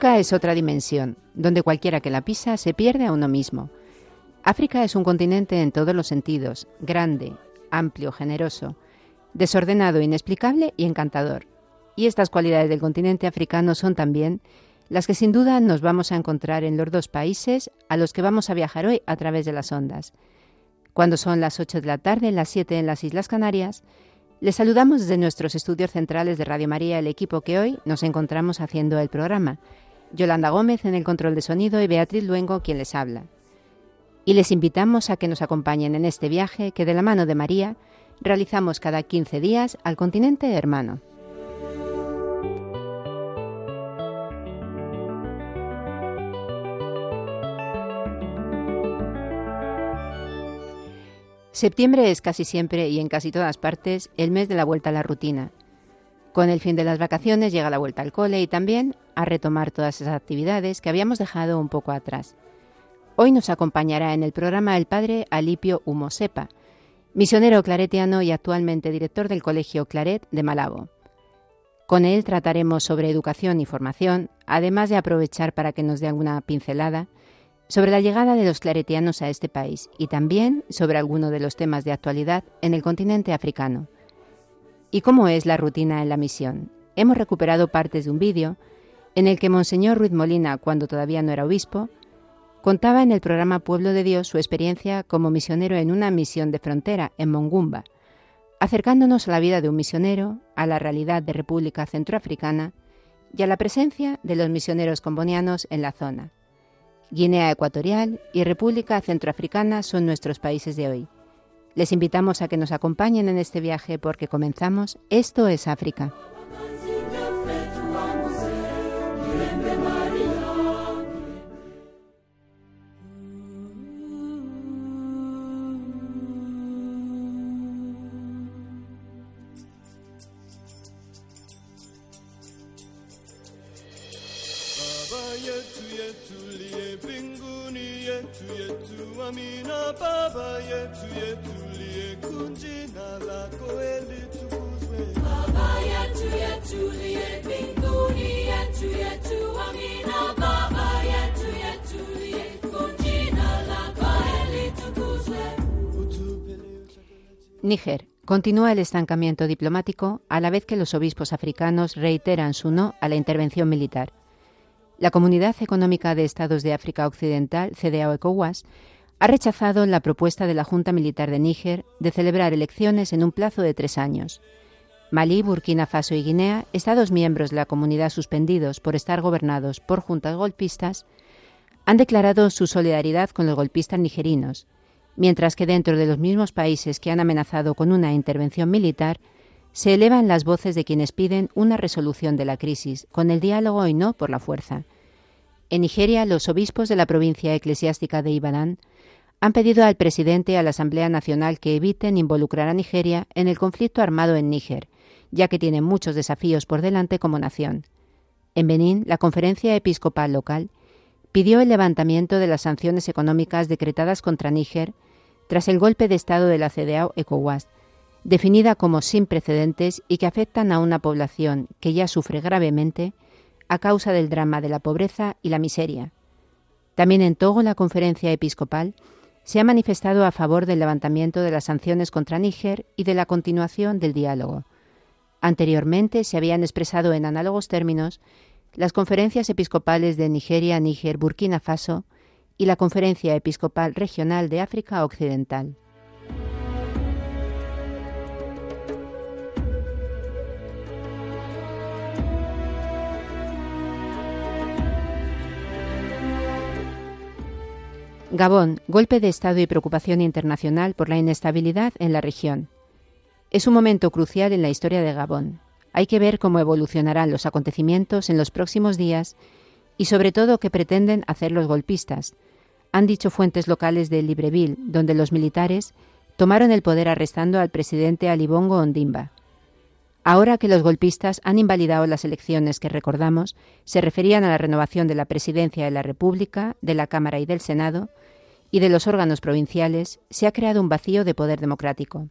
África es otra dimensión, donde cualquiera que la pisa se pierde a uno mismo. África es un continente en todos los sentidos, grande, amplio, generoso, desordenado, inexplicable y encantador. Y estas cualidades del continente africano son también las que sin duda nos vamos a encontrar en los dos países a los que vamos a viajar hoy a través de las ondas. Cuando son las 8 de la tarde, las 7 en las Islas Canarias, les saludamos desde nuestros estudios centrales de Radio María, el equipo que hoy nos encontramos haciendo el programa. Yolanda Gómez en el control de sonido y Beatriz Luengo quien les habla y les invitamos a que nos acompañen en este viaje que de la mano de María realizamos cada 15 días al continente hermano. Septiembre es casi siempre y en casi todas partes el mes de la vuelta a la rutina. Con el fin de las vacaciones llega la vuelta al cole y también a retomar todas esas actividades que habíamos dejado un poco atrás. Hoy nos acompañará en el programa el padre Alipio Humosepa, misionero claretiano y actualmente director del Colegio Claret de Malabo. Con él trataremos sobre educación y formación, además de aprovechar para que nos dé alguna pincelada sobre la llegada de los claretianos a este país y también sobre alguno de los temas de actualidad en el continente africano. ¿Y cómo es la rutina en la misión? Hemos recuperado partes de un vídeo en el que Monseñor Ruiz Molina, cuando todavía no era obispo, Contaba en el programa Pueblo de Dios su experiencia como misionero en una misión de frontera en Mongumba, acercándonos a la vida de un misionero, a la realidad de República Centroafricana y a la presencia de los misioneros combonianos en la zona. Guinea Ecuatorial y República Centroafricana son nuestros países de hoy. Les invitamos a que nos acompañen en este viaje porque comenzamos Esto es África. Níger. Continúa el estancamiento diplomático a la vez que los obispos africanos reiteran su no a la intervención militar. La Comunidad Económica de Estados de África Occidental, CDAO ECOWAS, ha rechazado la propuesta de la Junta Militar de Níger de celebrar elecciones en un plazo de tres años. Malí, Burkina Faso y Guinea, Estados miembros de la comunidad suspendidos por estar gobernados por juntas golpistas, han declarado su solidaridad con los golpistas nigerinos mientras que dentro de los mismos países que han amenazado con una intervención militar, se elevan las voces de quienes piden una resolución de la crisis, con el diálogo y no por la fuerza. En Nigeria, los obispos de la provincia eclesiástica de Ibadan han pedido al presidente y a la Asamblea Nacional que eviten involucrar a Nigeria en el conflicto armado en Níger, ya que tiene muchos desafíos por delante como nación. En Benín, la conferencia episcopal local pidió el levantamiento de las sanciones económicas decretadas contra Níger tras el golpe de Estado de la CDAO ECOWAS, definida como sin precedentes y que afectan a una población que ya sufre gravemente a causa del drama de la pobreza y la miseria. También en Togo la conferencia episcopal se ha manifestado a favor del levantamiento de las sanciones contra Níger y de la continuación del diálogo. Anteriormente se habían expresado en análogos términos las conferencias episcopales de Nigeria, Níger, Burkina Faso y la Conferencia Episcopal Regional de África Occidental. Gabón, golpe de Estado y preocupación internacional por la inestabilidad en la región. Es un momento crucial en la historia de Gabón. Hay que ver cómo evolucionarán los acontecimientos en los próximos días y sobre todo qué pretenden hacer los golpistas, han dicho fuentes locales de Libreville, donde los militares tomaron el poder arrestando al presidente Alibongo Ondimba. Ahora que los golpistas han invalidado las elecciones que recordamos, se referían a la renovación de la presidencia de la República, de la Cámara y del Senado, y de los órganos provinciales, se ha creado un vacío de poder democrático.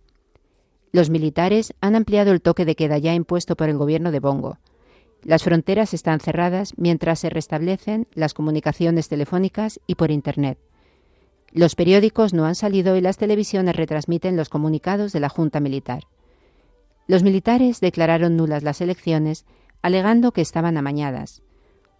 Los militares han ampliado el toque de queda ya impuesto por el gobierno de Bongo. Las fronteras están cerradas mientras se restablecen las comunicaciones telefónicas y por Internet. Los periódicos no han salido y las televisiones retransmiten los comunicados de la Junta Militar. Los militares declararon nulas las elecciones, alegando que estaban amañadas,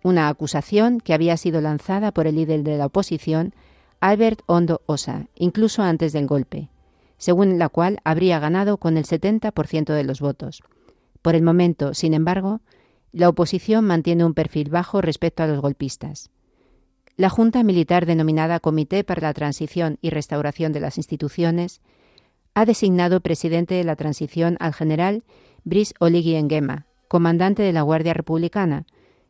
una acusación que había sido lanzada por el líder de la oposición, Albert Ondo Osa, incluso antes del golpe, según la cual habría ganado con el 70% de los votos. Por el momento, sin embargo, la oposición mantiene un perfil bajo respecto a los golpistas. La Junta Militar denominada Comité para la Transición y Restauración de las Instituciones ha designado presidente de la transición al general Brice Oligui Nguema, comandante de la Guardia Republicana,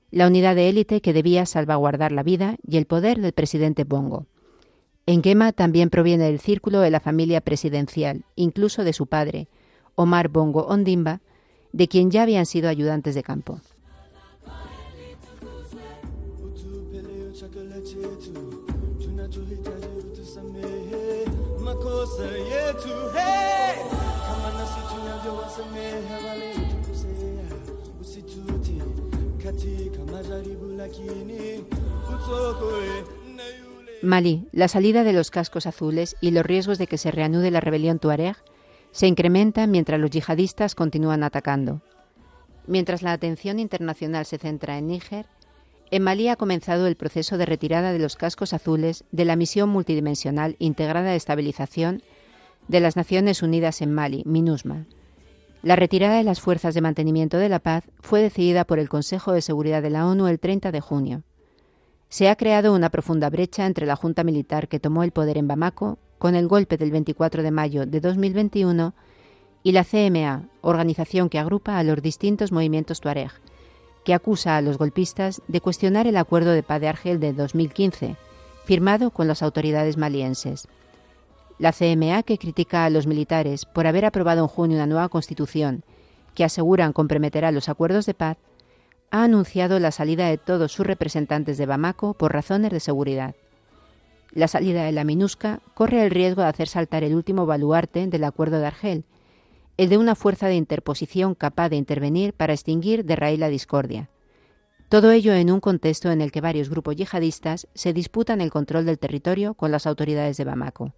la unidad de élite que debía salvaguardar la vida y el poder del presidente Bongo. Nguema también proviene del círculo de la familia presidencial, incluso de su padre, Omar Bongo Ondimba, de quien ya habían sido ayudantes de campo. Malí, la salida de los cascos azules y los riesgos de que se reanude la rebelión tuareg se incrementan mientras los yihadistas continúan atacando. Mientras la atención internacional se centra en Níger, en Malí ha comenzado el proceso de retirada de los cascos azules de la misión multidimensional integrada de estabilización de las Naciones Unidas en Mali, MINUSMA. La retirada de las fuerzas de mantenimiento de la paz fue decidida por el Consejo de Seguridad de la ONU el 30 de junio. Se ha creado una profunda brecha entre la Junta Militar que tomó el poder en Bamako con el golpe del 24 de mayo de 2021 y la CMA, organización que agrupa a los distintos movimientos tuareg, que acusa a los golpistas de cuestionar el acuerdo de paz de Argel de 2015, firmado con las autoridades malienses. La CMA, que critica a los militares por haber aprobado en junio una nueva constitución que aseguran comprometerá los acuerdos de paz, ha anunciado la salida de todos sus representantes de Bamako por razones de seguridad. La salida de la MINUSCA corre el riesgo de hacer saltar el último baluarte del acuerdo de Argel, el de una fuerza de interposición capaz de intervenir para extinguir de raíz la discordia. Todo ello en un contexto en el que varios grupos yihadistas se disputan el control del territorio con las autoridades de Bamako.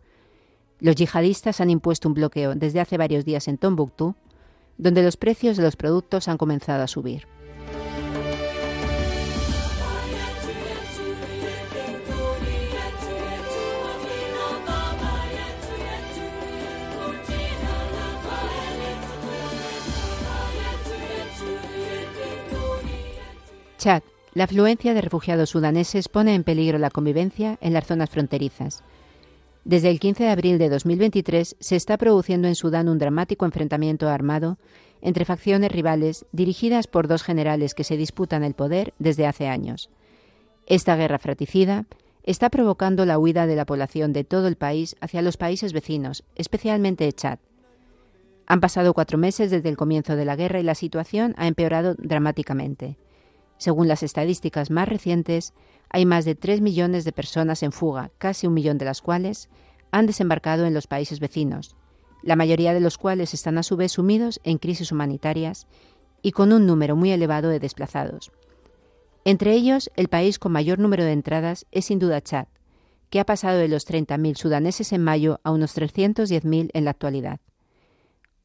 Los yihadistas han impuesto un bloqueo desde hace varios días en Tombuctú, donde los precios de los productos han comenzado a subir. Chad, la afluencia de refugiados sudaneses pone en peligro la convivencia en las zonas fronterizas. Desde el 15 de abril de 2023 se está produciendo en Sudán un dramático enfrentamiento armado entre facciones rivales dirigidas por dos generales que se disputan el poder desde hace años. Esta guerra fratricida está provocando la huida de la población de todo el país hacia los países vecinos, especialmente Chad. Han pasado cuatro meses desde el comienzo de la guerra y la situación ha empeorado dramáticamente. Según las estadísticas más recientes, hay más de 3 millones de personas en fuga, casi un millón de las cuales han desembarcado en los países vecinos, la mayoría de los cuales están a su vez sumidos en crisis humanitarias y con un número muy elevado de desplazados. Entre ellos, el país con mayor número de entradas es sin duda Chad, que ha pasado de los 30.000 sudaneses en mayo a unos 310.000 en la actualidad.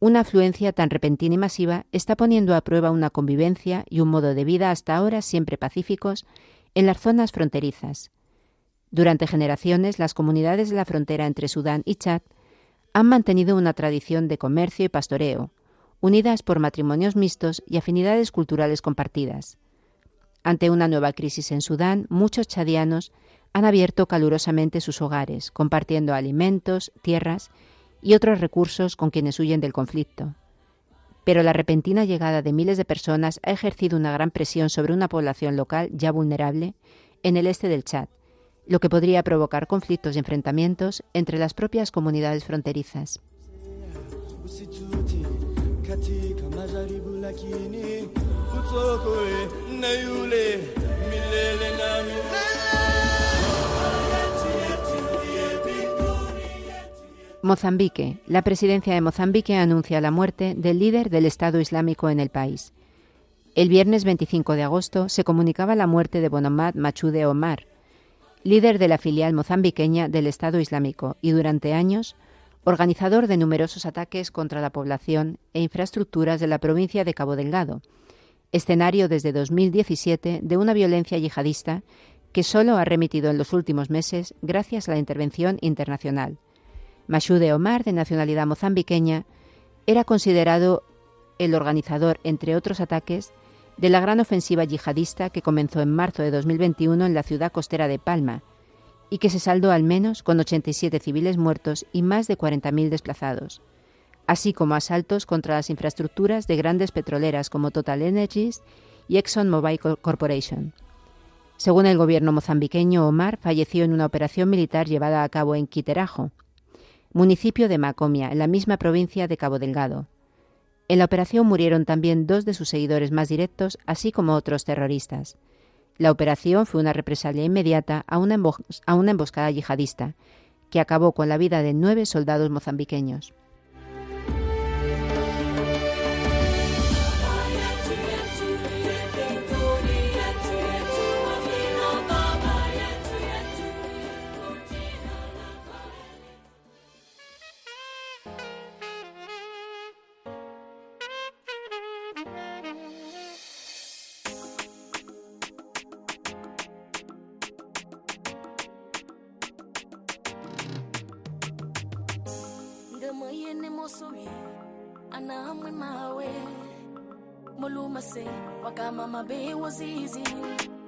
Una afluencia tan repentina y masiva está poniendo a prueba una convivencia y un modo de vida hasta ahora siempre pacíficos en las zonas fronterizas. Durante generaciones, las comunidades de la frontera entre Sudán y Chad han mantenido una tradición de comercio y pastoreo, unidas por matrimonios mixtos y afinidades culturales compartidas. Ante una nueva crisis en Sudán, muchos chadianos han abierto calurosamente sus hogares, compartiendo alimentos, tierras y otros recursos con quienes huyen del conflicto. Pero la repentina llegada de miles de personas ha ejercido una gran presión sobre una población local ya vulnerable en el este del Chad, lo que podría provocar conflictos y enfrentamientos entre las propias comunidades fronterizas. Mozambique. La presidencia de Mozambique anuncia la muerte del líder del Estado Islámico en el país. El viernes 25 de agosto se comunicaba la muerte de Bonomad Machude Omar, líder de la filial mozambiqueña del Estado Islámico y durante años organizador de numerosos ataques contra la población e infraestructuras de la provincia de Cabo Delgado, escenario desde 2017 de una violencia yihadista que solo ha remitido en los últimos meses gracias a la intervención internacional. Mashude Omar, de nacionalidad mozambiqueña, era considerado el organizador, entre otros ataques, de la gran ofensiva yihadista que comenzó en marzo de 2021 en la ciudad costera de Palma y que se saldó al menos con 87 civiles muertos y más de 40.000 desplazados, así como asaltos contra las infraestructuras de grandes petroleras como Total Energies y ExxonMobil Corporation. Según el gobierno mozambiqueño, Omar falleció en una operación militar llevada a cabo en Quiterajo, municipio de Macomia, en la misma provincia de Cabo Delgado. En la operación murieron también dos de sus seguidores más directos, así como otros terroristas. La operación fue una represalia inmediata a una, a una emboscada yihadista, que acabó con la vida de nueve soldados mozambiqueños.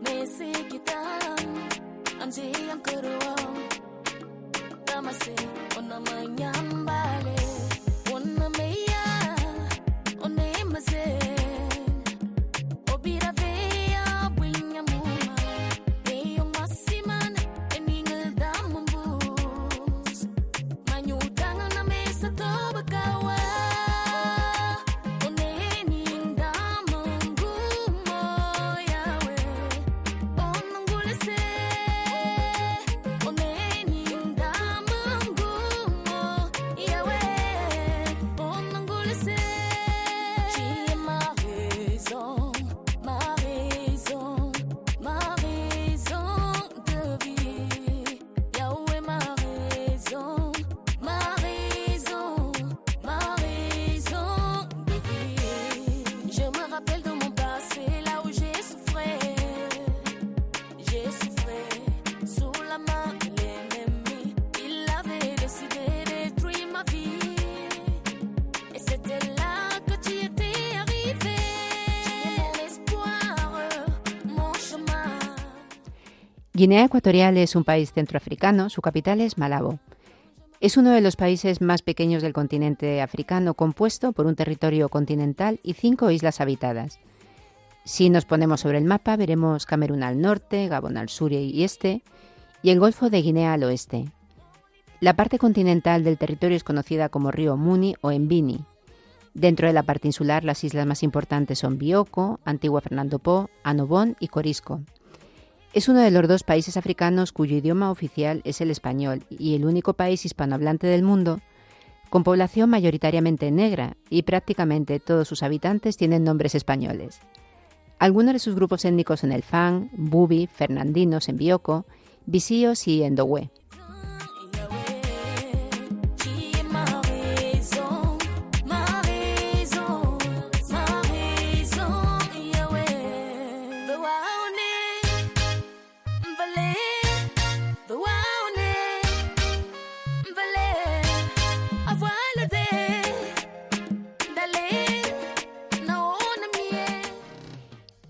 Mesi kita Anji yang keruang Guinea Ecuatorial es un país centroafricano, su capital es Malabo. Es uno de los países más pequeños del continente africano, compuesto por un territorio continental y cinco islas habitadas. Si nos ponemos sobre el mapa, veremos Camerún al norte, Gabón al sur y este, y el Golfo de Guinea al oeste. La parte continental del territorio es conocida como río Muni o Mbini. Dentro de la parte insular, las islas más importantes son Bioko, Antigua Fernando Po, Anobón y Corisco. Es uno de los dos países africanos cuyo idioma oficial es el español y el único país hispanohablante del mundo con población mayoritariamente negra y prácticamente todos sus habitantes tienen nombres españoles. Algunos de sus grupos étnicos son el Fan, Bubi, Fernandinos en Bioko, Visíos y Endohué.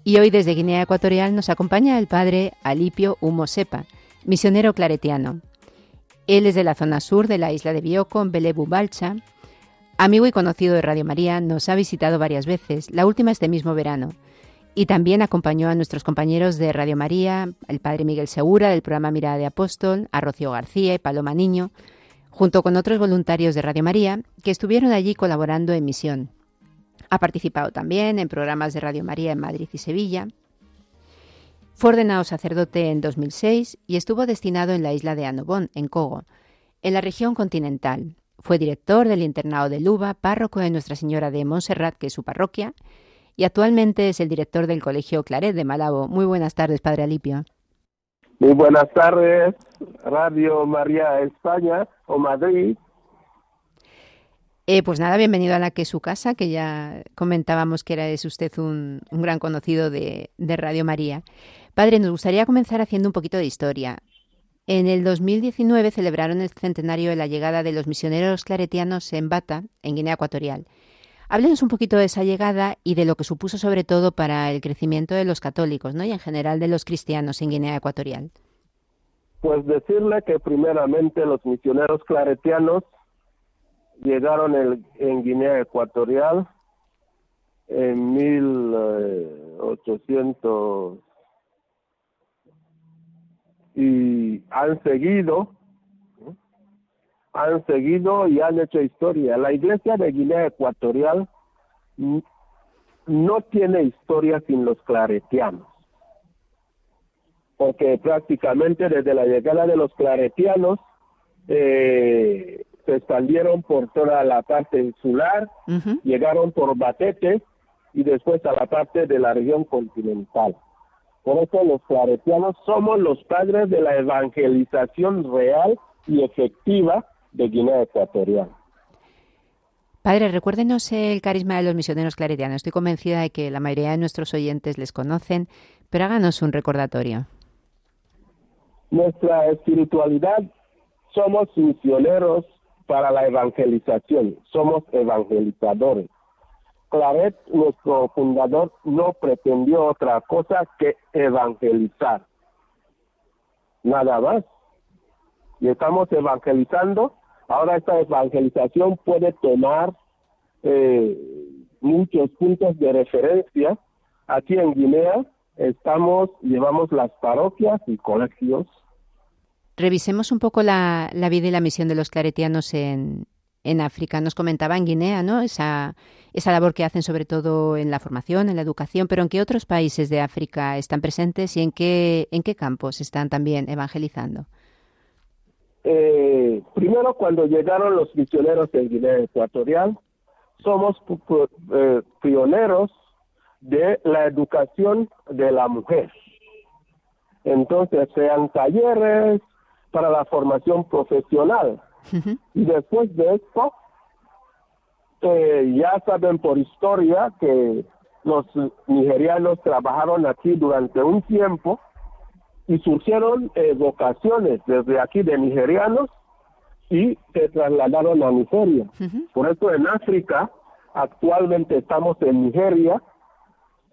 Y hoy desde Guinea Ecuatorial nos acompaña el padre Alipio Humo Sepa, misionero claretiano. Él es de la zona sur de la isla de Bioko, en Belebu Balcha. Amigo y conocido de Radio María, nos ha visitado varias veces, la última este mismo verano. Y también acompañó a nuestros compañeros de Radio María, el padre Miguel Segura del programa Mirada de Apóstol, a Rocío García y Paloma Niño, junto con otros voluntarios de Radio María que estuvieron allí colaborando en misión. Ha participado también en programas de Radio María en Madrid y Sevilla. Fue ordenado sacerdote en 2006 y estuvo destinado en la isla de Anobón, en Cogo, en la región continental. Fue director del internado de Luba, párroco de Nuestra Señora de Montserrat, que es su parroquia, y actualmente es el director del Colegio Claret de Malabo. Muy buenas tardes, Padre Alipio. Muy buenas tardes, Radio María España o Madrid. Eh, pues nada, bienvenido a la que es su casa, que ya comentábamos que era es usted un, gran conocido de, Radio María. Padre, nos gustaría comenzar haciendo un poquito de historia. En el 2019 celebraron el centenario de la llegada de los misioneros claretianos en Bata, en Guinea Ecuatorial. Háblenos un poquito de esa llegada y de lo que supuso sobre todo para el crecimiento de los católicos, ¿no? Y en general de los cristianos en Guinea Ecuatorial. Pues decirle que primeramente los misioneros claretianos llegaron en Guinea Ecuatorial en 1800 y han seguido han seguido y han hecho historia. La iglesia de Guinea Ecuatorial no tiene historia sin los claretianos, porque prácticamente desde la llegada de los claretianos eh, se expandieron por toda la parte insular, llegaron por Batete y después a la parte de la región continental. Por eso los claretianos somos los padres de la evangelización real y efectiva de Guinea Ecuatorial. Padre, recuérdenos el carisma de los misioneros claretianos. Estoy convencida de que la mayoría de nuestros oyentes les conocen, pero háganos un recordatorio. Nuestra espiritualidad somos misioneros para la evangelización, somos evangelizadores. Claret, nuestro fundador, no pretendió otra cosa que evangelizar. Nada más. Y estamos evangelizando. Ahora esta evangelización puede tomar eh, muchos puntos de referencia. Aquí en Guinea estamos, llevamos las parroquias y colegios Revisemos un poco la, vida y la misión de los claretianos en, África. Nos comentaba en Guinea, ¿no? Esa, esa labor que hacen sobre todo en la formación, en la educación, pero ¿en qué otros países de África están presentes y en qué, en qué campos están también evangelizando? Eh, primero, cuando llegaron los misioneros en Guinea Ecuatorial, somos eh, pioneros de la educación de la mujer. Entonces, sean talleres, para la formación profesional. Y después de esto, eh, ya saben por historia que los nigerianos trabajaron aquí durante un tiempo y surgieron eh, vocaciones desde aquí de nigerianos y se trasladaron a Nigeria. Por eso en África actualmente estamos en Nigeria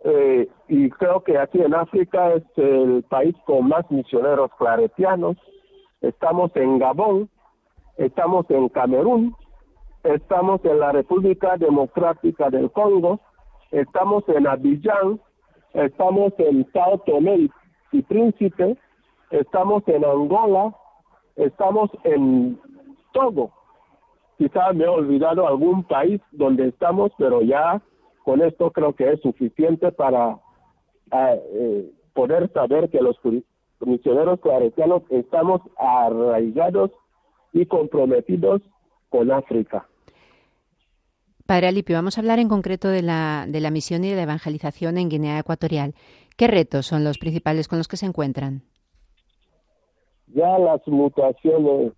eh, y creo que aquí en África es el país con más misioneros claretianos estamos en Gabón, estamos en Camerún, estamos en la República Democrática del Congo, estamos en Abidjan, estamos en Sao Tomé y Príncipe, estamos en Angola, estamos en todo. Quizás me he olvidado algún país donde estamos, pero ya con esto creo que es suficiente para eh, eh, poder saber que los misioneros claretianos estamos arraigados y comprometidos con África. Padre Alipio, vamos a hablar en concreto de la, de la misión y de la evangelización en Guinea Ecuatorial. ¿Qué retos son los principales con los que se encuentran? Ya las mutaciones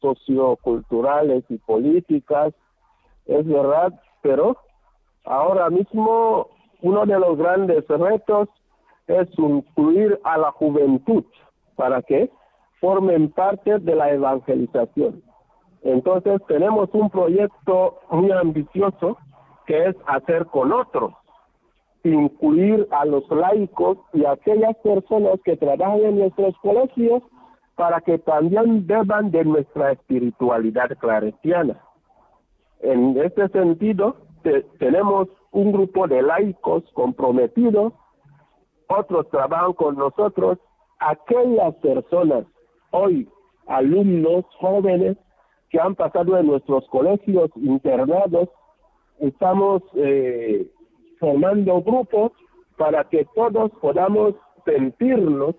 socioculturales y políticas, es verdad, pero ahora mismo uno de los grandes retos es incluir a la juventud para que formen parte de la evangelización. Entonces tenemos un proyecto muy ambicioso que es hacer con otros, incluir a los laicos y a aquellas personas que trabajan en nuestros colegios para que también beban de nuestra espiritualidad claretiana. En este sentido, tenemos un grupo de laicos comprometidos, otros trabajan con nosotros, aquellas personas, hoy alumnos jóvenes que han pasado en nuestros colegios internados, estamos eh, formando grupos para que todos podamos sentirnos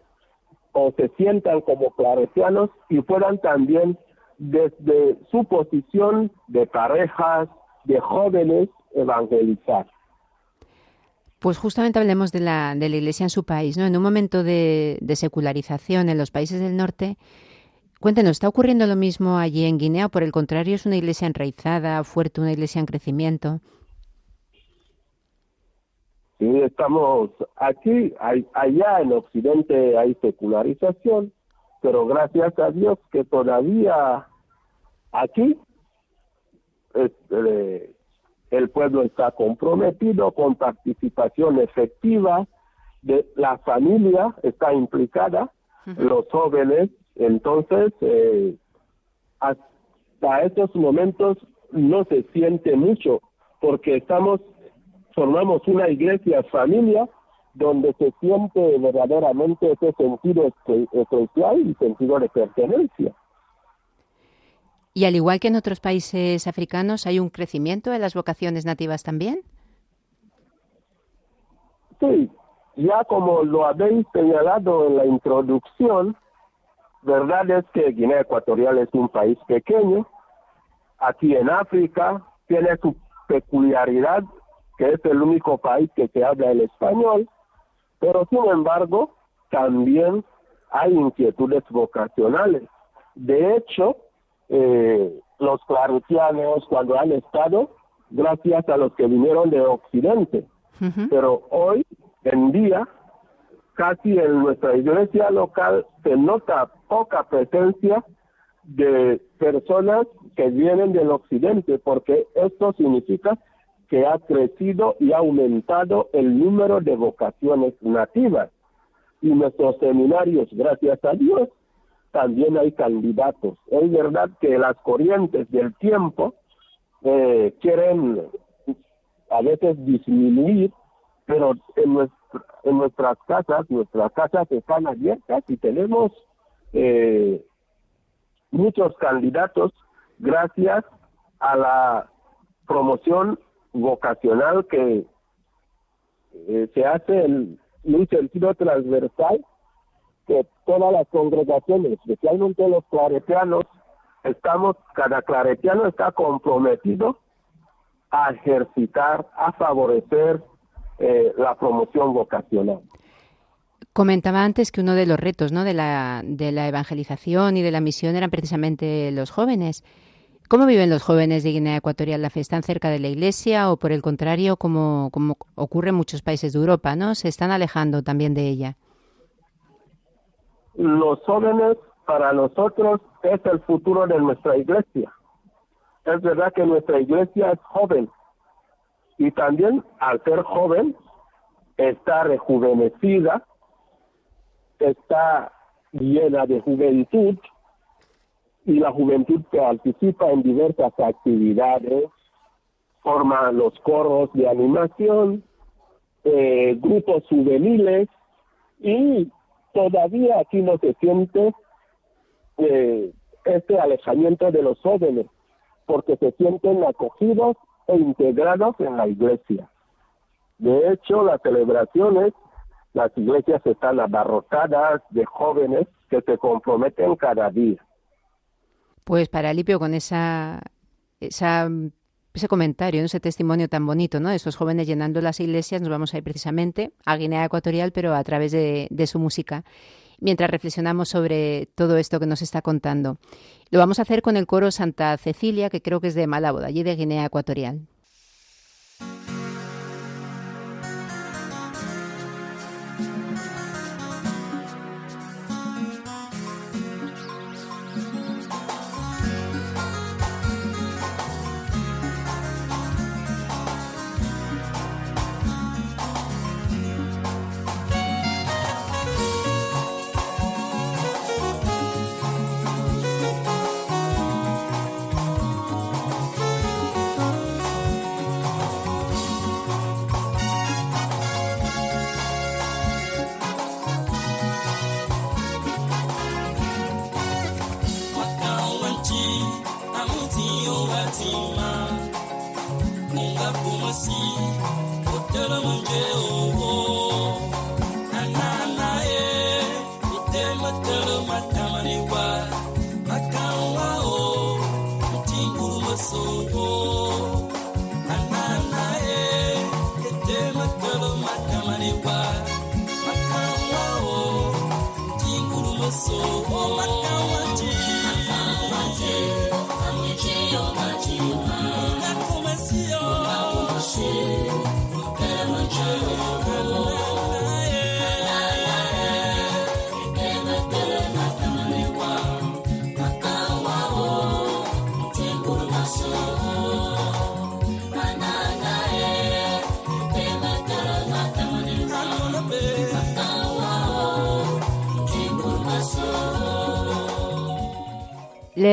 o se sientan como claretianos y puedan también desde su posición de parejas, de jóvenes, evangelizar. Pues justamente hablemos de la, de la Iglesia en su país, ¿no? En un momento de, secularización en los países del norte, Cuéntenos, ¿está ocurriendo lo mismo allí en Guinea por el contrario es una iglesia enraizada, fuerte, una iglesia en crecimiento? Sí, estamos aquí, allá en Occidente hay secularización, pero gracias a Dios que todavía aquí este, el pueblo está comprometido con participación efectiva, de la familia está implicada, los jóvenes, entonces eh, hasta estos momentos no se siente mucho porque estamos formamos una iglesia familia donde se siente verdaderamente ese sentido esencial y sentido de pertenencia. Y al igual que en otros países africanos, ¿hay un crecimiento de las vocaciones nativas también? Sí, ya como lo habéis señalado en la introducción, verdad es que Guinea Ecuatorial es un país pequeño, aquí en África, tiene su peculiaridad que es el único país que se habla el español, pero sin embargo también hay inquietudes vocacionales. De hecho, eh, los claretianos cuando han estado, gracias a los que vinieron de Occidente, pero hoy en día casi en nuestra iglesia local se nota poca presencia de personas que vienen del occidente, porque esto significa que ha crecido y ha aumentado el número de vocaciones nativas. Y nuestros seminarios, gracias a Dios, también hay candidatos. Es verdad que las corrientes del tiempo eh, quieren a veces disminuir, pero en, en nuestras casas, nuestras casas están abiertas y tenemos eh, muchos candidatos gracias a la promoción vocacional que eh, se hace en un sentido transversal que todas las congregaciones, especialmente los claretianos, estamos, cada claretiano está comprometido a ejercitar, a favorecer eh, la promoción vocacional. Comentaba antes que uno de los retos ¿no? de, la, de la evangelización y de la misión eran precisamente los jóvenes. ¿Cómo viven los jóvenes de Guinea Ecuatorial la fe? ¿Están cerca de la iglesia o por el contrario, como, como ocurre en muchos países de Europa, ¿no? se están alejando también de ella? Los jóvenes para nosotros es el futuro de nuestra iglesia. Es verdad que nuestra iglesia es joven y también al ser joven está rejuvenecida, está llena de juventud y la juventud participa en diversas actividades, forma los coros de animación, eh, grupos juveniles y todavía aquí no se siente eh, este alejamiento de los jóvenes porque se sienten acogidos e integrados en la iglesia. De hecho, las celebraciones, las iglesias están abarrotadas de jóvenes que se comprometen cada día. Pues para Lipio, con esa, esa, ese comentario, ese testimonio tan bonito, ¿no? De esos jóvenes llenando las iglesias, nos vamos a ir precisamente a Guinea Ecuatorial, pero a través de, de su música mientras reflexionamos sobre todo esto que nos está contando. Lo vamos a hacer con el coro Santa Cecilia, que creo que es de Malabo, allí de Guinea Ecuatorial.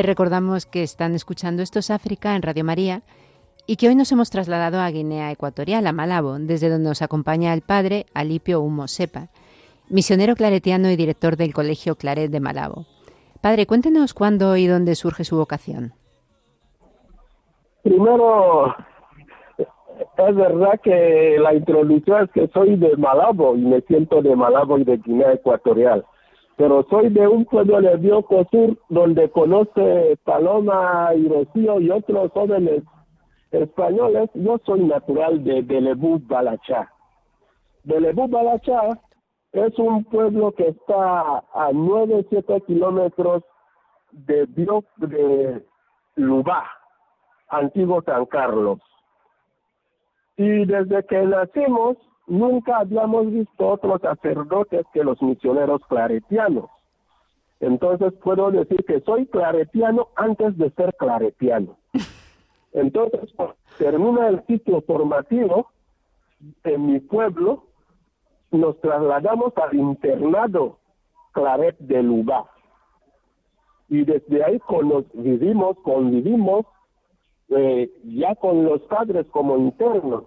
Recordamos que están escuchando Estos África en Radio María y que hoy nos hemos trasladado a Guinea Ecuatorial, a Malabo, desde donde nos acompaña el padre Alipio Humo Sepa, misionero claretiano y director del Colegio Claret de Malabo. Padre, cuéntenos cuándo y dónde surge su vocación. Primero, es verdad que la introducción es que soy de Malabo y me siento de Malabo y de Guinea Ecuatorial pero soy de un pueblo de Bioko Sur donde conoce Paloma y Rocío y otros jóvenes españoles. Yo soy natural de Belebú Balachá. Belebú Balachá es un pueblo que está a 9, 7 kilómetros de, Bio, de Lubá, antiguo San Carlos. Y desde que nacimos, nunca habíamos visto otros sacerdotes que los misioneros claretianos. Entonces puedo decir que soy claretiano antes de ser claretiano. Entonces termina el ciclo formativo en mi pueblo, nos trasladamos al internado Claret de Lubá. Y desde ahí con vivimos, convivimos eh, ya con los padres como internos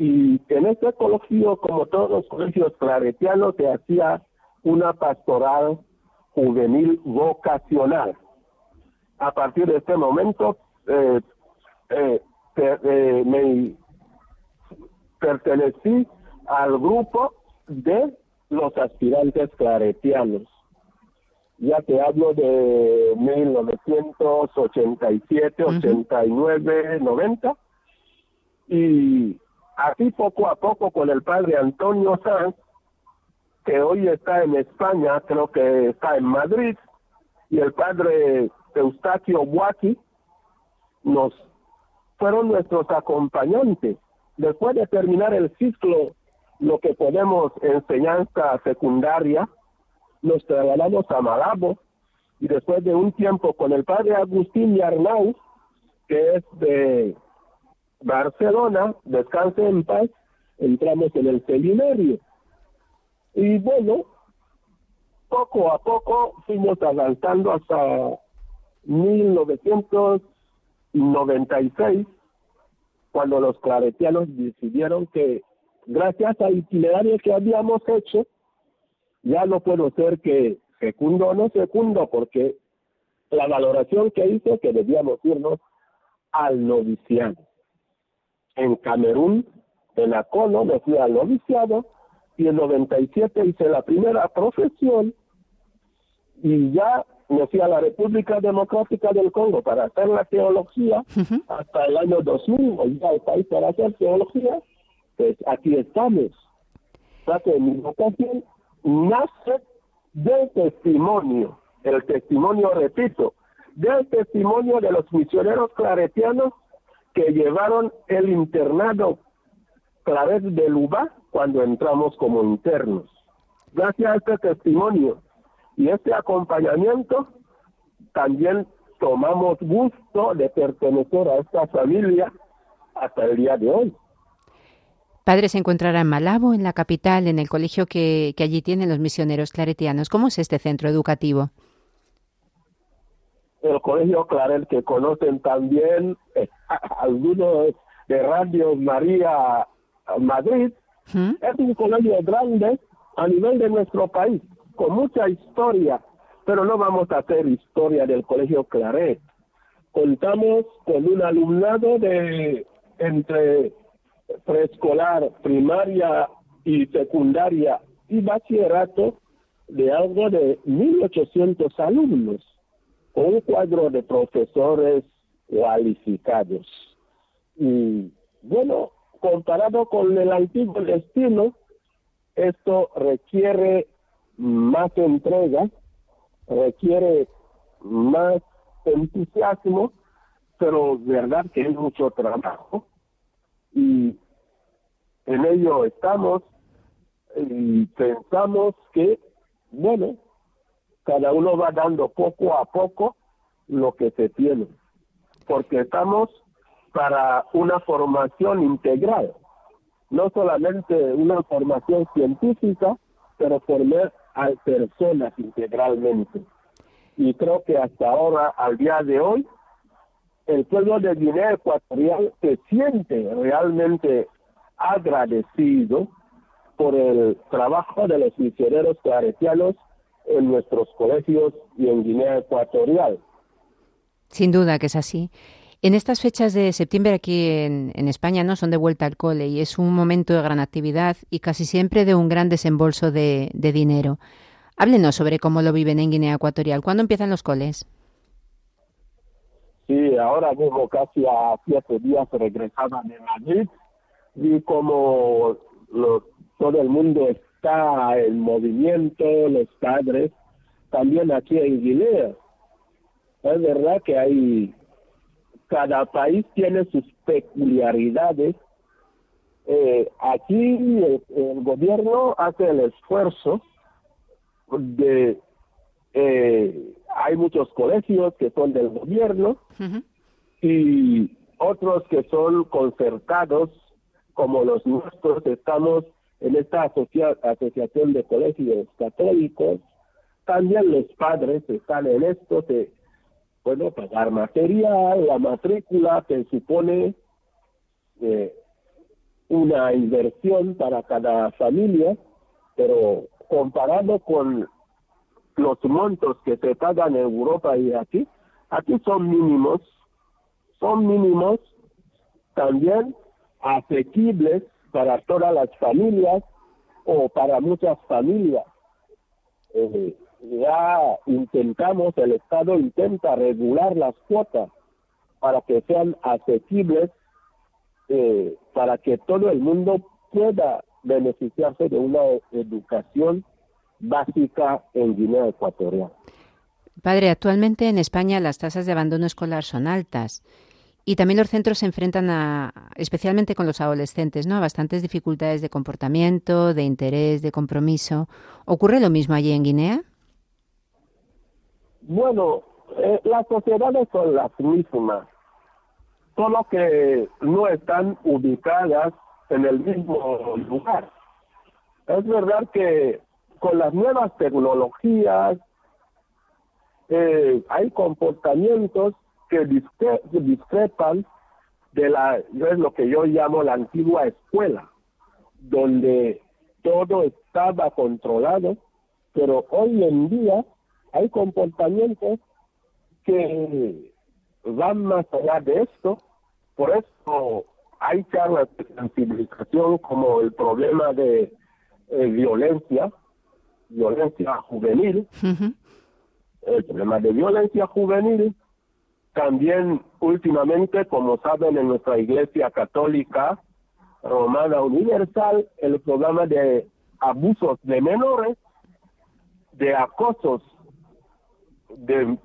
y en este colegio, como todos los colegios claretianos, se hacía una pastoral juvenil vocacional. A partir de este momento, eh, eh, eh, me pertenecí al grupo de los aspirantes claretianos. Ya te hablo de 1987, 89, 90. Y Así poco a poco con el padre Antonio Sanz, que hoy está en España, creo que está en Madrid, y el padre Eustaquio Buaki, nos fueron nuestros acompañantes. Después de terminar el ciclo, lo que podemos enseñanza secundaria, nos trasladamos a Malabo y después de un tiempo con el padre Agustín Yarnau, que es de Barcelona, descanse en paz, entramos en el seminario. Y bueno, poco a poco fuimos avanzando hasta 1996, cuando los claretianos decidieron que gracias al itinerario que habíamos hecho, ya no puedo ser que secundo o no secundo, porque la valoración que hice que debíamos irnos al noviciano en Camerún, en Acono, me fui al noviciado y en 97 hice la primera profesión y ya me fui a la República Democrática del Congo para hacer la teología hasta el año 2000, ya el país para hacer teología, pues aquí estamos. O que mi vocación nace del testimonio, el testimonio, repito, del testimonio de los misioneros claretianos que llevaron el internado Claret de Luba cuando entramos como internos. Gracias a este testimonio y este acompañamiento, también tomamos gusto de pertenecer a esta familia hasta el día de hoy. Padre se encontrará en Malabo, en la capital, en el colegio que, que allí tienen los misioneros claretianos. ¿Cómo es este centro educativo? El Colegio Clarel, que conocen también eh, algunos de Radio María Madrid, es un colegio grande a nivel de nuestro país, con mucha historia, pero no vamos a hacer historia del Colegio Claret. Contamos con un alumnado de entre preescolar, primaria y secundaria y bachillerato de algo de 1.800 alumnos, un cuadro de profesores cualificados. Y bueno, comparado con el antiguo destino, esto requiere más entrega, requiere más entusiasmo, pero verdad que es mucho trabajo y en ello estamos y pensamos que, bueno, cada uno va dando poco a poco lo que se tiene, porque estamos para una formación integral, no solamente una formación científica, pero formar a personas integralmente. Y creo que hasta ahora, al día de hoy, el pueblo de Guinea Ecuatorial se siente realmente agradecido por el trabajo de los misioneros claretianos en nuestros colegios y en Guinea Ecuatorial. Sin duda que es así. En estas fechas de septiembre aquí en, España no son de vuelta al cole y es un momento de gran actividad y casi siempre de un gran desembolso de, de dinero. Háblenos sobre cómo lo viven en Guinea Ecuatorial. ¿Cuándo empiezan los coles? Sí, ahora mismo casi a siete días regresaba de Madrid y como todo el mundo está en movimiento, los padres, también aquí en Guinea. Es verdad que hay cada país tiene sus peculiaridades. Eh, aquí el, gobierno hace el esfuerzo de... Eh, hay muchos colegios que son del gobierno y otros que son concertados, como los nuestros, estamos en esta asociación de colegios católicos. También los padres están en esto, se bueno, pagar material, la matrícula que supone eh, una inversión para cada familia, pero comparado con los montos que se pagan en Europa y aquí, aquí son mínimos, son mínimos también asequibles para todas las familias o para muchas familias. Eh, ya intentamos, el Estado intenta regular las cuotas para que sean asequibles, eh, para que todo el mundo pueda beneficiarse de una educación básica en Guinea Ecuatorial. Padre, actualmente en España las tasas de abandono escolar son altas y también los centros se enfrentan a, especialmente con los adolescentes, ¿no? a bastantes dificultades de comportamiento, de interés, de compromiso. ¿Ocurre lo mismo allí en Guinea? Bueno, eh, las sociedades son las mismas, solo que no están ubicadas en el mismo lugar. Es verdad que con las nuevas tecnologías eh, hay comportamientos que discrepan de la, es lo que yo llamo la antigua escuela, donde todo estaba controlado, pero hoy en día hay comportamientos que van más allá de esto, por eso hay charlas de sensibilización como el problema de eh, violencia, violencia juvenil, el problema de violencia juvenil, también últimamente, como saben, en nuestra iglesia católica romana universal, el programa de abusos de menores, de acosos de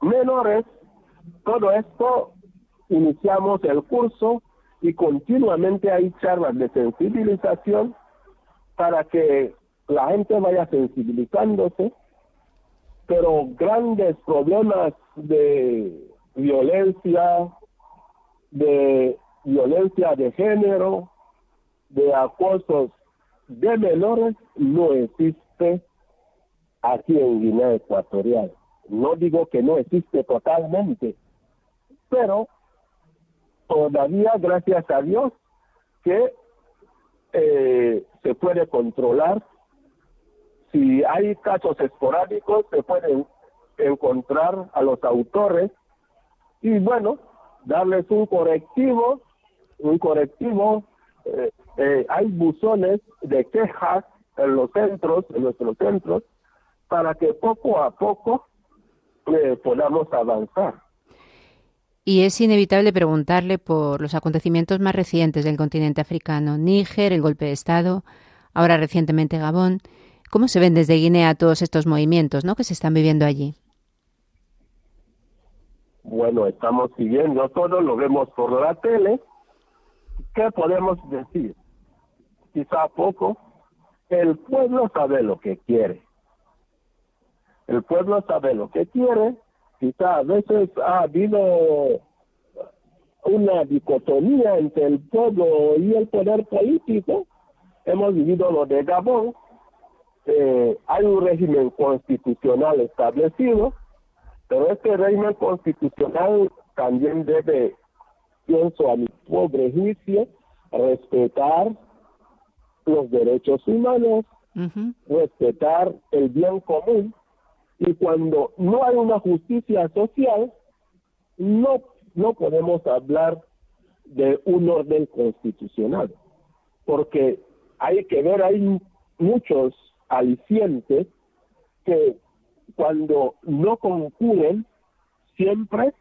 menores, todo esto iniciamos el curso y continuamente hay charlas de sensibilización para que la gente vaya sensibilizándose, pero grandes problemas de violencia, de violencia de género, de acosos de menores no existe aquí en Guinea Ecuatorial. No digo que no existe totalmente, pero todavía, gracias a Dios, que eh, se puede controlar. Si hay casos esporádicos, se pueden encontrar a los autores y, bueno, darles un correctivo un correctivo, eh, eh, hay buzones de quejas en los centros, en nuestros centros, para que poco a poco eh, podamos avanzar. Y es inevitable preguntarle por los acontecimientos más recientes del continente africano, Níger, el golpe de Estado, ahora recientemente Gabón. ¿Cómo se ven desde Guinea todos estos movimientos ¿no? que se están viviendo allí? Bueno, estamos siguiendo todo, lo vemos por la tele. ¿Qué podemos decir? Quizá poco. El pueblo sabe lo que quiere. El pueblo sabe lo que quiere. Quizá a veces ha habido una dicotomía entre el pueblo y el poder político. Hemos vivido lo de Gabón, eh, hay un régimen constitucional establecido, pero este régimen constitucional también debe, pienso a mi pobre juicio, respetar los derechos humanos, respetar el bien común, y cuando no hay una justicia social, no, no podemos hablar de un orden constitucional, porque hay que ver, hay muchos alicientes que cuando no concurren, siempre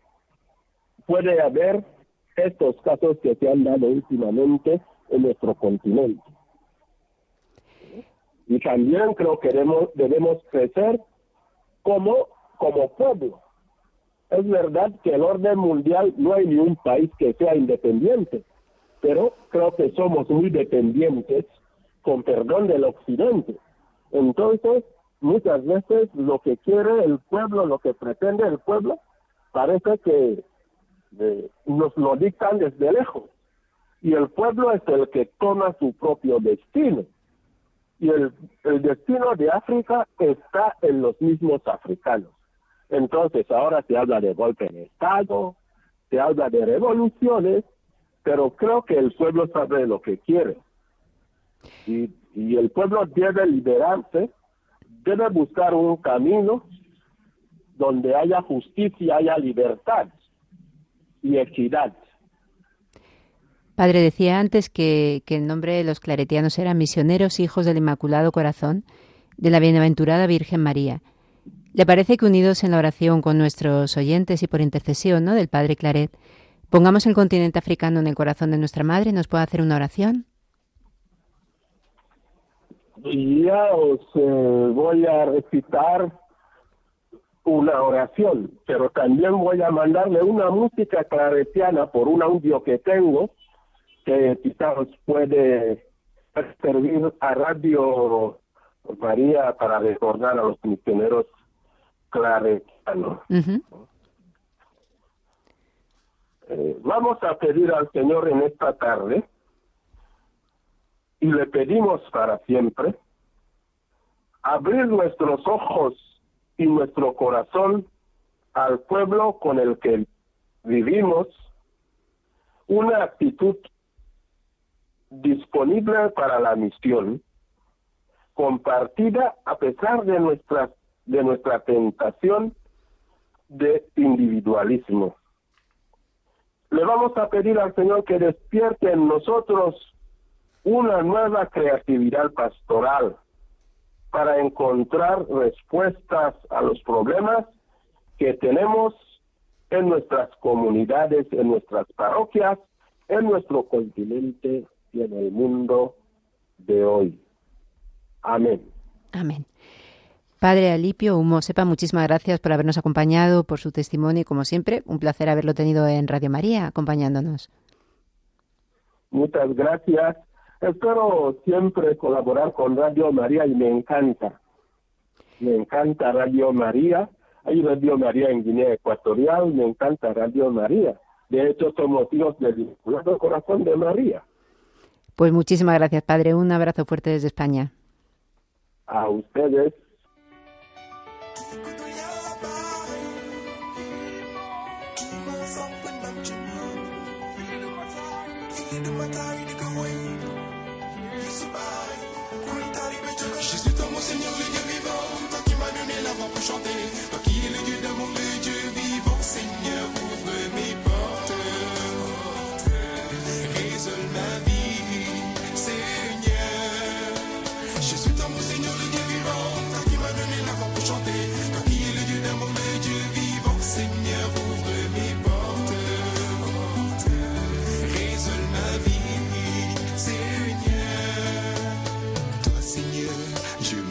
puede haber estos casos que se han dado últimamente en nuestro continente. Y también creo que debemos, debemos crecer como, como pueblo. Es verdad que el orden mundial no hay ni un país que sea independiente, pero creo que somos muy dependientes, con perdón del occidente. Entonces, muchas veces lo que quiere el pueblo, lo que pretende el pueblo, parece que eh, nos lo dictan desde lejos. Y el pueblo es el que toma su propio destino. Y el, el destino de África está en los mismos africanos. Entonces, ahora se habla de golpe de Estado, se habla de revoluciones, pero creo que el pueblo sabe lo que quiere. Y y el pueblo debe liberarse, debe buscar un camino donde haya justicia, haya libertad y equidad. Padre, decía antes que, el nombre de los claretianos eran misioneros hijos del Inmaculado Corazón de la Bienaventurada Virgen María. ¿Le parece que unidos en la oración con nuestros oyentes y por intercesión ¿no? del Padre Claret, pongamos el continente africano en el corazón de nuestra Madre? ¿Nos puede hacer una oración? Y ya os eh, voy a recitar una oración, pero también voy a mandarle una música claretiana por un audio que tengo, que quizás os puede servir a Radio María para recordar a los misioneros claretianos. Eh, vamos a pedir al Señor en esta tarde y le pedimos para siempre abrir nuestros ojos y nuestro corazón al pueblo con el que vivimos, una actitud disponible para la misión, compartida a pesar de nuestra, de nuestra tentación de individualismo. Le vamos a pedir al Señor que despierte en nosotros una nueva creatividad pastoral para encontrar respuestas a los problemas que tenemos en nuestras comunidades, en nuestras parroquias, en nuestro continente y en el mundo de hoy. Amén. Amén. Padre Alipio Humo, sepa muchísimas gracias por habernos acompañado, por su testimonio y como siempre, un placer haberlo tenido en Radio María acompañándonos. Muchas gracias Espero siempre colaborar con Radio María y me encanta. Me encanta Radio María. Hay Radio María en Guinea Ecuatorial, me encanta Radio María. De hecho, somos hijos del Corazón de María. Pues muchísimas gracias, Padre. Un abrazo fuerte desde España. A ustedes. What you.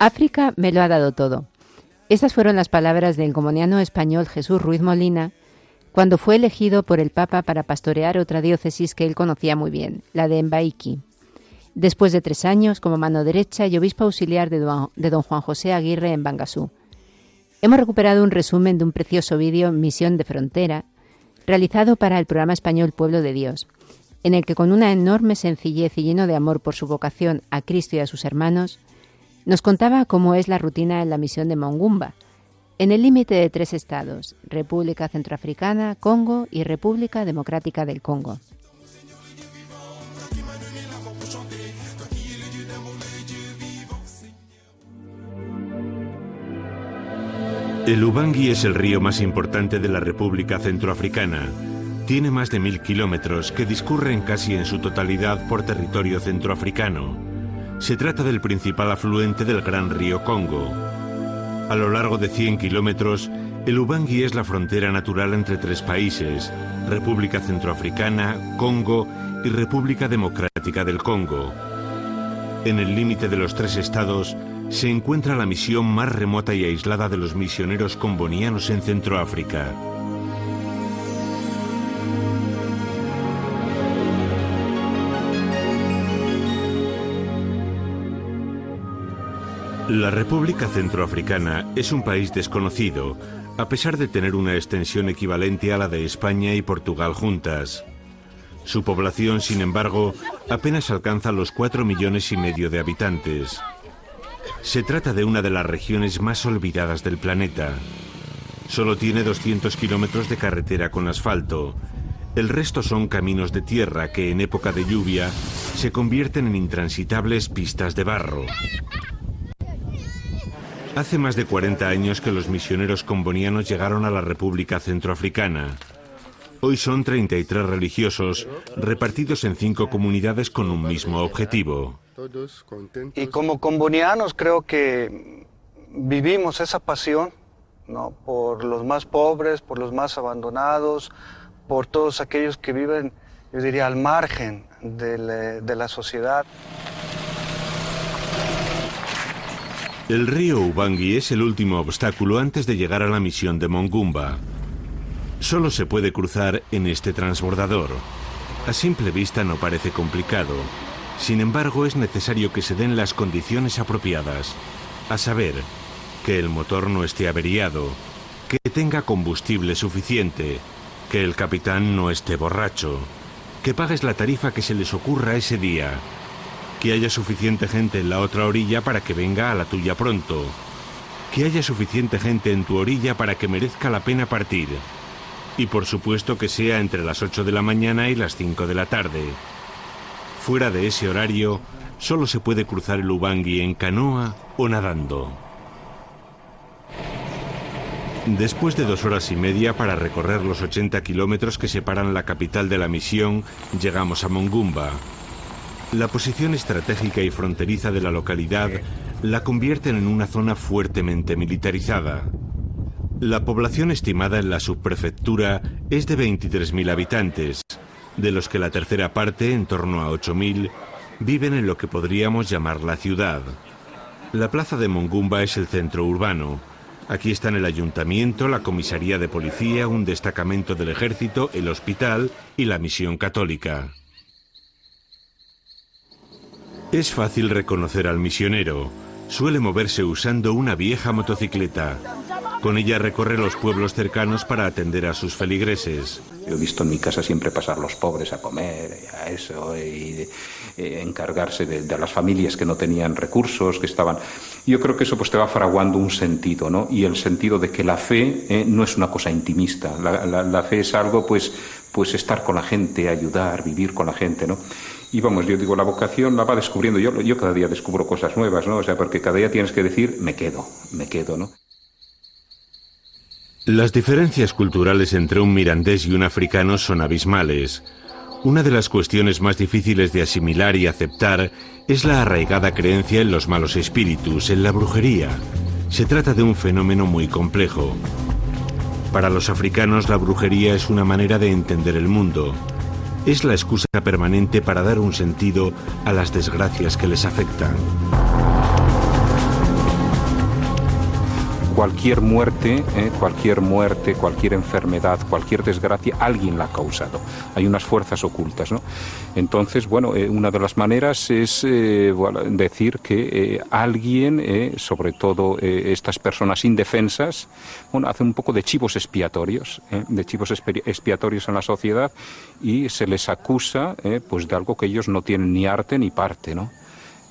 África me lo ha dado todo. Estas fueron las palabras del comoniano español Jesús Ruiz Molina cuando fue elegido por el Papa para pastorear otra diócesis que él conocía muy bien, la de Mbaiki. Después de tres años como mano derecha y obispo auxiliar de don, Juan José Aguirre en Bangasú. Hemos recuperado un resumen de un precioso vídeo Misión de Frontera, realizado para el programa español Pueblo de Dios, en el que con una enorme sencillez y lleno de amor por su vocación a Cristo y a sus hermanos, nos contaba cómo es la rutina en la misión de Mongumba, en el límite de tres estados, República Centroafricana, Congo y República Democrática del Congo. El Ubangi es el río más importante de la República Centroafricana. Tiene más de mil kilómetros que discurren casi en su totalidad por territorio centroafricano. Se trata del principal afluente del gran río Congo. A lo largo de 100 kilómetros, el Ubangi es la frontera natural entre tres países, República Centroafricana, Congo y República Democrática del Congo. En el límite de los tres estados se encuentra la misión más remota y aislada de los misioneros combonianos en Centroáfrica. La República Centroafricana es un país desconocido, a pesar de tener una extensión equivalente a la de España y Portugal juntas. Su población, sin embargo, apenas alcanza los 4 millones y medio de habitantes. Se trata de una de las regiones más olvidadas del planeta. Solo tiene 200 kilómetros de carretera con asfalto. El resto son caminos de tierra que en época de lluvia se convierten en intransitables pistas de barro. Hace más de 40 años que los misioneros combonianos llegaron a la República Centroafricana. Hoy son 33 religiosos repartidos en cinco comunidades con un mismo objetivo. Y como combonianos creo que vivimos esa pasión ¿no? por los más pobres, por los más abandonados, por todos aquellos que viven, yo diría, al margen de de la sociedad. El río Ubangi es el último obstáculo antes de llegar a la misión de Mongumba. Solo se puede cruzar en este transbordador. A simple vista no parece complicado. Sin embargo, es necesario que se den las condiciones apropiadas. A saber, que el motor no esté averiado, que tenga combustible suficiente, que el capitán no esté borracho, que pagues la tarifa que se les ocurra ese día, que haya suficiente gente en la otra orilla para que venga a la tuya pronto, que haya suficiente gente en tu orilla para que merezca la pena partir, y por supuesto que sea entre las 8 de la mañana y las 5 de la tarde. Fuera de ese horario, solo se puede cruzar el Ubangi en canoa o nadando. Después de dos horas y media para recorrer los 80 kilómetros que separan la capital de la misión, llegamos a Mongumba, la posición estratégica y fronteriza de la localidad la convierten en una zona fuertemente militarizada. La población estimada en la subprefectura es de 23.000 habitantes, de los que la tercera parte, en torno a 8.000, viven en lo que podríamos llamar la ciudad. La plaza de Mongumba es el centro urbano. Aquí están el ayuntamiento, la comisaría de policía, un destacamento del ejército, el hospital y la misión católica. Es fácil reconocer al misionero. Suele moverse usando una vieja motocicleta. Con ella recorre los pueblos cercanos para atender a sus feligreses. Yo he visto en mi casa siempre pasar los pobres a comer, a eso, y eh, encargarse de, las familias que no tenían recursos, que estaban... Yo creo que eso pues te va fraguando un sentido, ¿no? Y el sentido de que la fe eh, no es una cosa intimista. La, la, fe es algo, pues, pues estar con la gente, ayudar, vivir con la gente, ¿no? Y vamos, yo digo, la vocación la va descubriendo. Yo, yo cada día descubro cosas nuevas, ¿no? O sea, porque cada día tienes que decir, me quedo, me quedo, ¿no? Las diferencias culturales entre un mirandés y un africano son abismales. Una de las cuestiones más difíciles de asimilar y aceptar es la arraigada creencia en los malos espíritus, en la brujería. Se trata de un fenómeno muy complejo. Para los africanos la brujería es una manera de entender el mundo, es la excusa permanente para dar un sentido a las desgracias que les afectan. Cualquier muerte, eh, cualquier muerte, cualquier enfermedad, cualquier desgracia, alguien la ha causado. Hay unas fuerzas ocultas, ¿no? Entonces, bueno, eh, una de las maneras es eh, decir que alguien, sobre todo estas personas indefensas, bueno, hacen un poco de chivos expiatorios, de chivos expiatorios en la sociedad y se les acusa, pues, de algo que ellos no tienen ni arte ni parte, ¿no?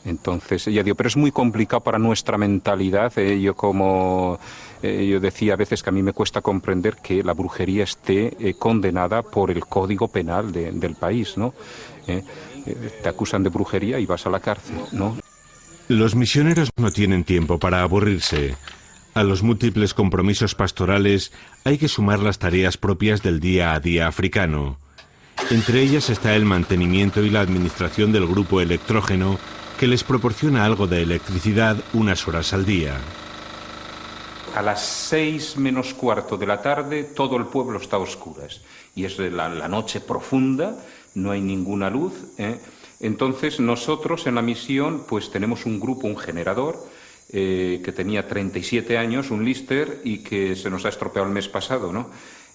Entonces, ella dijo, pero es muy complicado para nuestra mentalidad. Eh, yo como eh, yo decía a veces que a mí me cuesta comprender que la brujería esté eh, condenada por el código penal del país, ¿no? te acusan de brujería y vas a la cárcel, ¿no? Los misioneros no tienen tiempo para aburrirse. A los múltiples compromisos pastorales hay que sumar las tareas propias del día a día africano. Entre ellas está el mantenimiento y la administración del grupo electrógeno que les proporciona algo de electricidad unas horas al día. A las seis menos cuarto de la tarde todo el pueblo está a oscuras y es la, noche profunda, no hay ninguna luz. ¿eh? Entonces nosotros en la misión pues tenemos un grupo, un generador, eh, que tenía 37 años, un Lister, y que se nos ha estropeado el mes pasado, ¿no?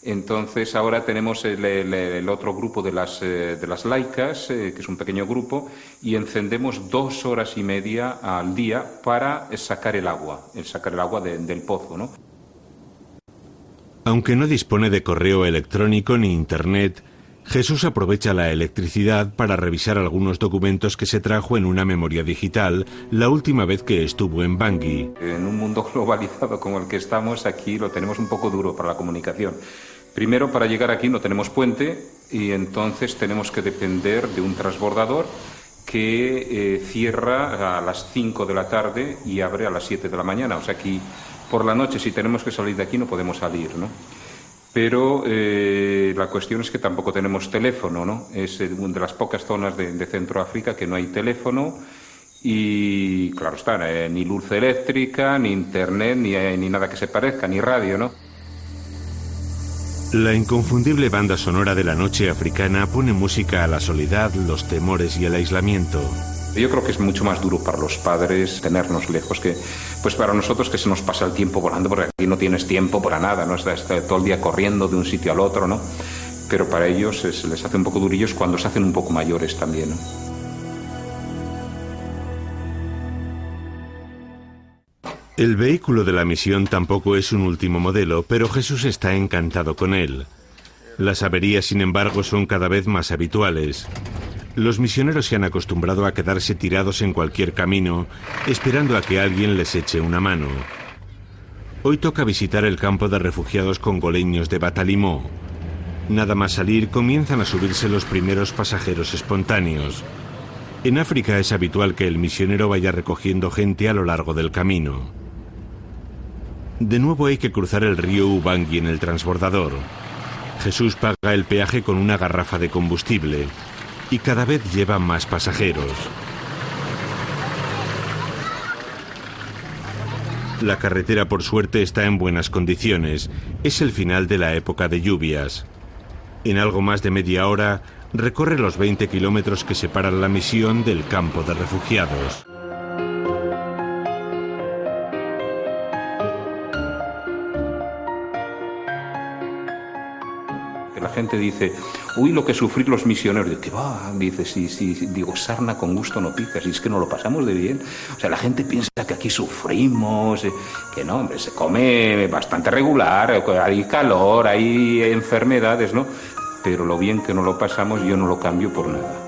Entonces ahora tenemos el, otro grupo de las, eh, de las laicas, eh, que es un pequeño grupo, y encendemos dos horas y media al día para sacar el agua, el sacar el agua del pozo, ¿no? Aunque no dispone de correo electrónico ni internet, Jesús aprovecha la electricidad para revisar algunos documentos que se trajo en una memoria digital la última vez que estuvo en Bangui. En un mundo globalizado como el que estamos, aquí lo tenemos un poco duro para la comunicación. Primero, para llegar aquí no tenemos puente y entonces tenemos que depender de un transbordador que eh, cierra a las 5 de la tarde y abre a las 7 de la mañana. O sea, aquí por la noche, si tenemos que salir de aquí, no podemos salir, ¿no? Pero eh, la cuestión es que tampoco tenemos teléfono, ¿no? Es una de las pocas zonas de, de Centroáfrica que no hay teléfono y, claro está, eh, ni luz eléctrica, ni internet, ni, ni nada que se parezca, ni radio, ¿no? La inconfundible banda sonora de la noche africana pone música a la soledad, los temores y el aislamiento. Yo creo que es mucho más duro para los padres tenernos lejos que pues para nosotros que se nos pasa el tiempo volando porque aquí no tienes tiempo para nada, no estás, todo el día corriendo de un sitio al otro, ¿no? Pero para ellos se les hace un poco durillos cuando se hacen un poco mayores también, ¿no? El vehículo de la misión tampoco es un último modelo, pero Jesús está encantado con él. Las averías, sin embargo, son cada vez más habituales. Los misioneros se han acostumbrado a quedarse tirados en cualquier camino, esperando a que alguien les eche una mano. Hoy toca visitar el campo de refugiados congoleños de Batalimó. Nada más salir, comienzan a subirse los primeros pasajeros espontáneos. En África es habitual que el misionero vaya recogiendo gente a lo largo del camino. De nuevo hay que cruzar el río Ubangui en el transbordador. Jesús paga el peaje con una garrafa de combustible y cada vez lleva más pasajeros. La carretera por suerte está en buenas condiciones. Es el final de la época de lluvias. En algo más de media hora recorre los 20 kilómetros que separan la misión del campo de refugiados. Gente dice, uy, lo que sufrir los misioneros. ¿qué va? Dice, sí, sí, digo, sarna con gusto no pica, si es que no lo pasamos de bien. O sea, la gente piensa que aquí sufrimos, eh, que no, hombre, se come bastante regular, hay calor, hay enfermedades, ¿no? Pero lo bien que no lo pasamos yo no lo cambio por nada.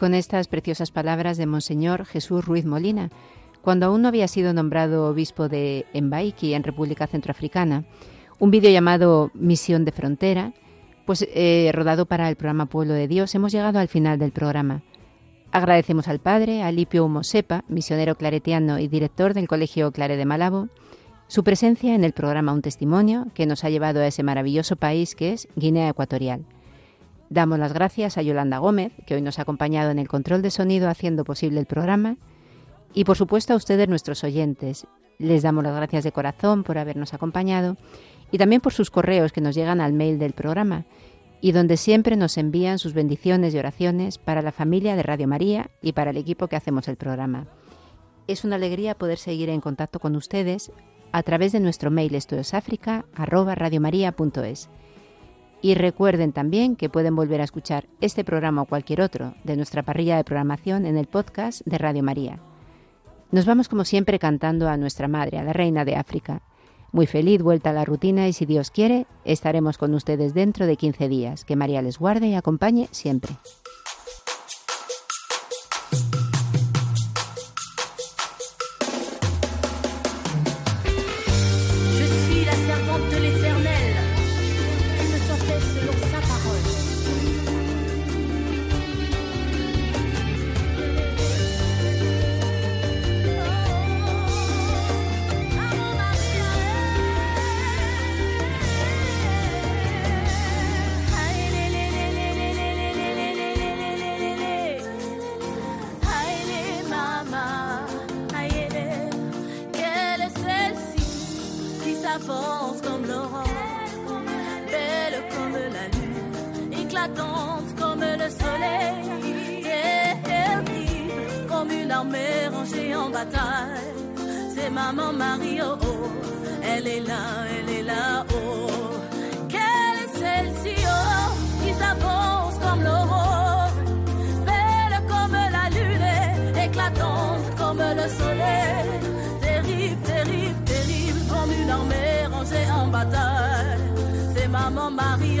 Con estas preciosas palabras de Monseñor Jesús Ruiz Molina, cuando aún no había sido nombrado obispo de Embaiki, en República Centroafricana, un vídeo llamado Misión de Frontera, pues eh, rodado para el programa Pueblo de Dios, hemos llegado al final del programa. Agradecemos al padre Alipio Humosepa, misionero claretiano y director del Colegio Clare de Malabo, su presencia en el programa Un Testimonio que nos ha llevado a ese maravilloso país que es Guinea Ecuatorial. Damos las gracias a Yolanda Gómez, que hoy nos ha acompañado en el control de sonido haciendo posible el programa, y por supuesto a ustedes, nuestros oyentes. Les damos las gracias de corazón por habernos acompañado y también por sus correos que nos llegan al mail del programa y donde siempre nos envían sus bendiciones y oraciones para la familia de Radio María y para el equipo que hacemos el programa. Es una alegría poder seguir en contacto con ustedes a través de nuestro mail estudiosafrica@radiomaria.es. Y recuerden también que pueden volver a escuchar este programa o cualquier otro de nuestra parrilla de programación en el podcast de Radio María. Nos vamos como siempre cantando a nuestra Madre, a la Reina de África. Muy feliz vuelta a la rutina y si Dios quiere, estaremos con ustedes dentro de 15 días. Que María les guarde y acompañe siempre. comme belle comme la lune, éclatante comme le soleil, terrible comme une armée rangée en bataille. C'est maman Mario, oh, oh, elle est là, elle est là, oh. oh. Quelle est celle-ci, oh, oh, qui s'avance comme l'aurore, belle comme la lune, éclatante comme le soleil. C'est maman Marie.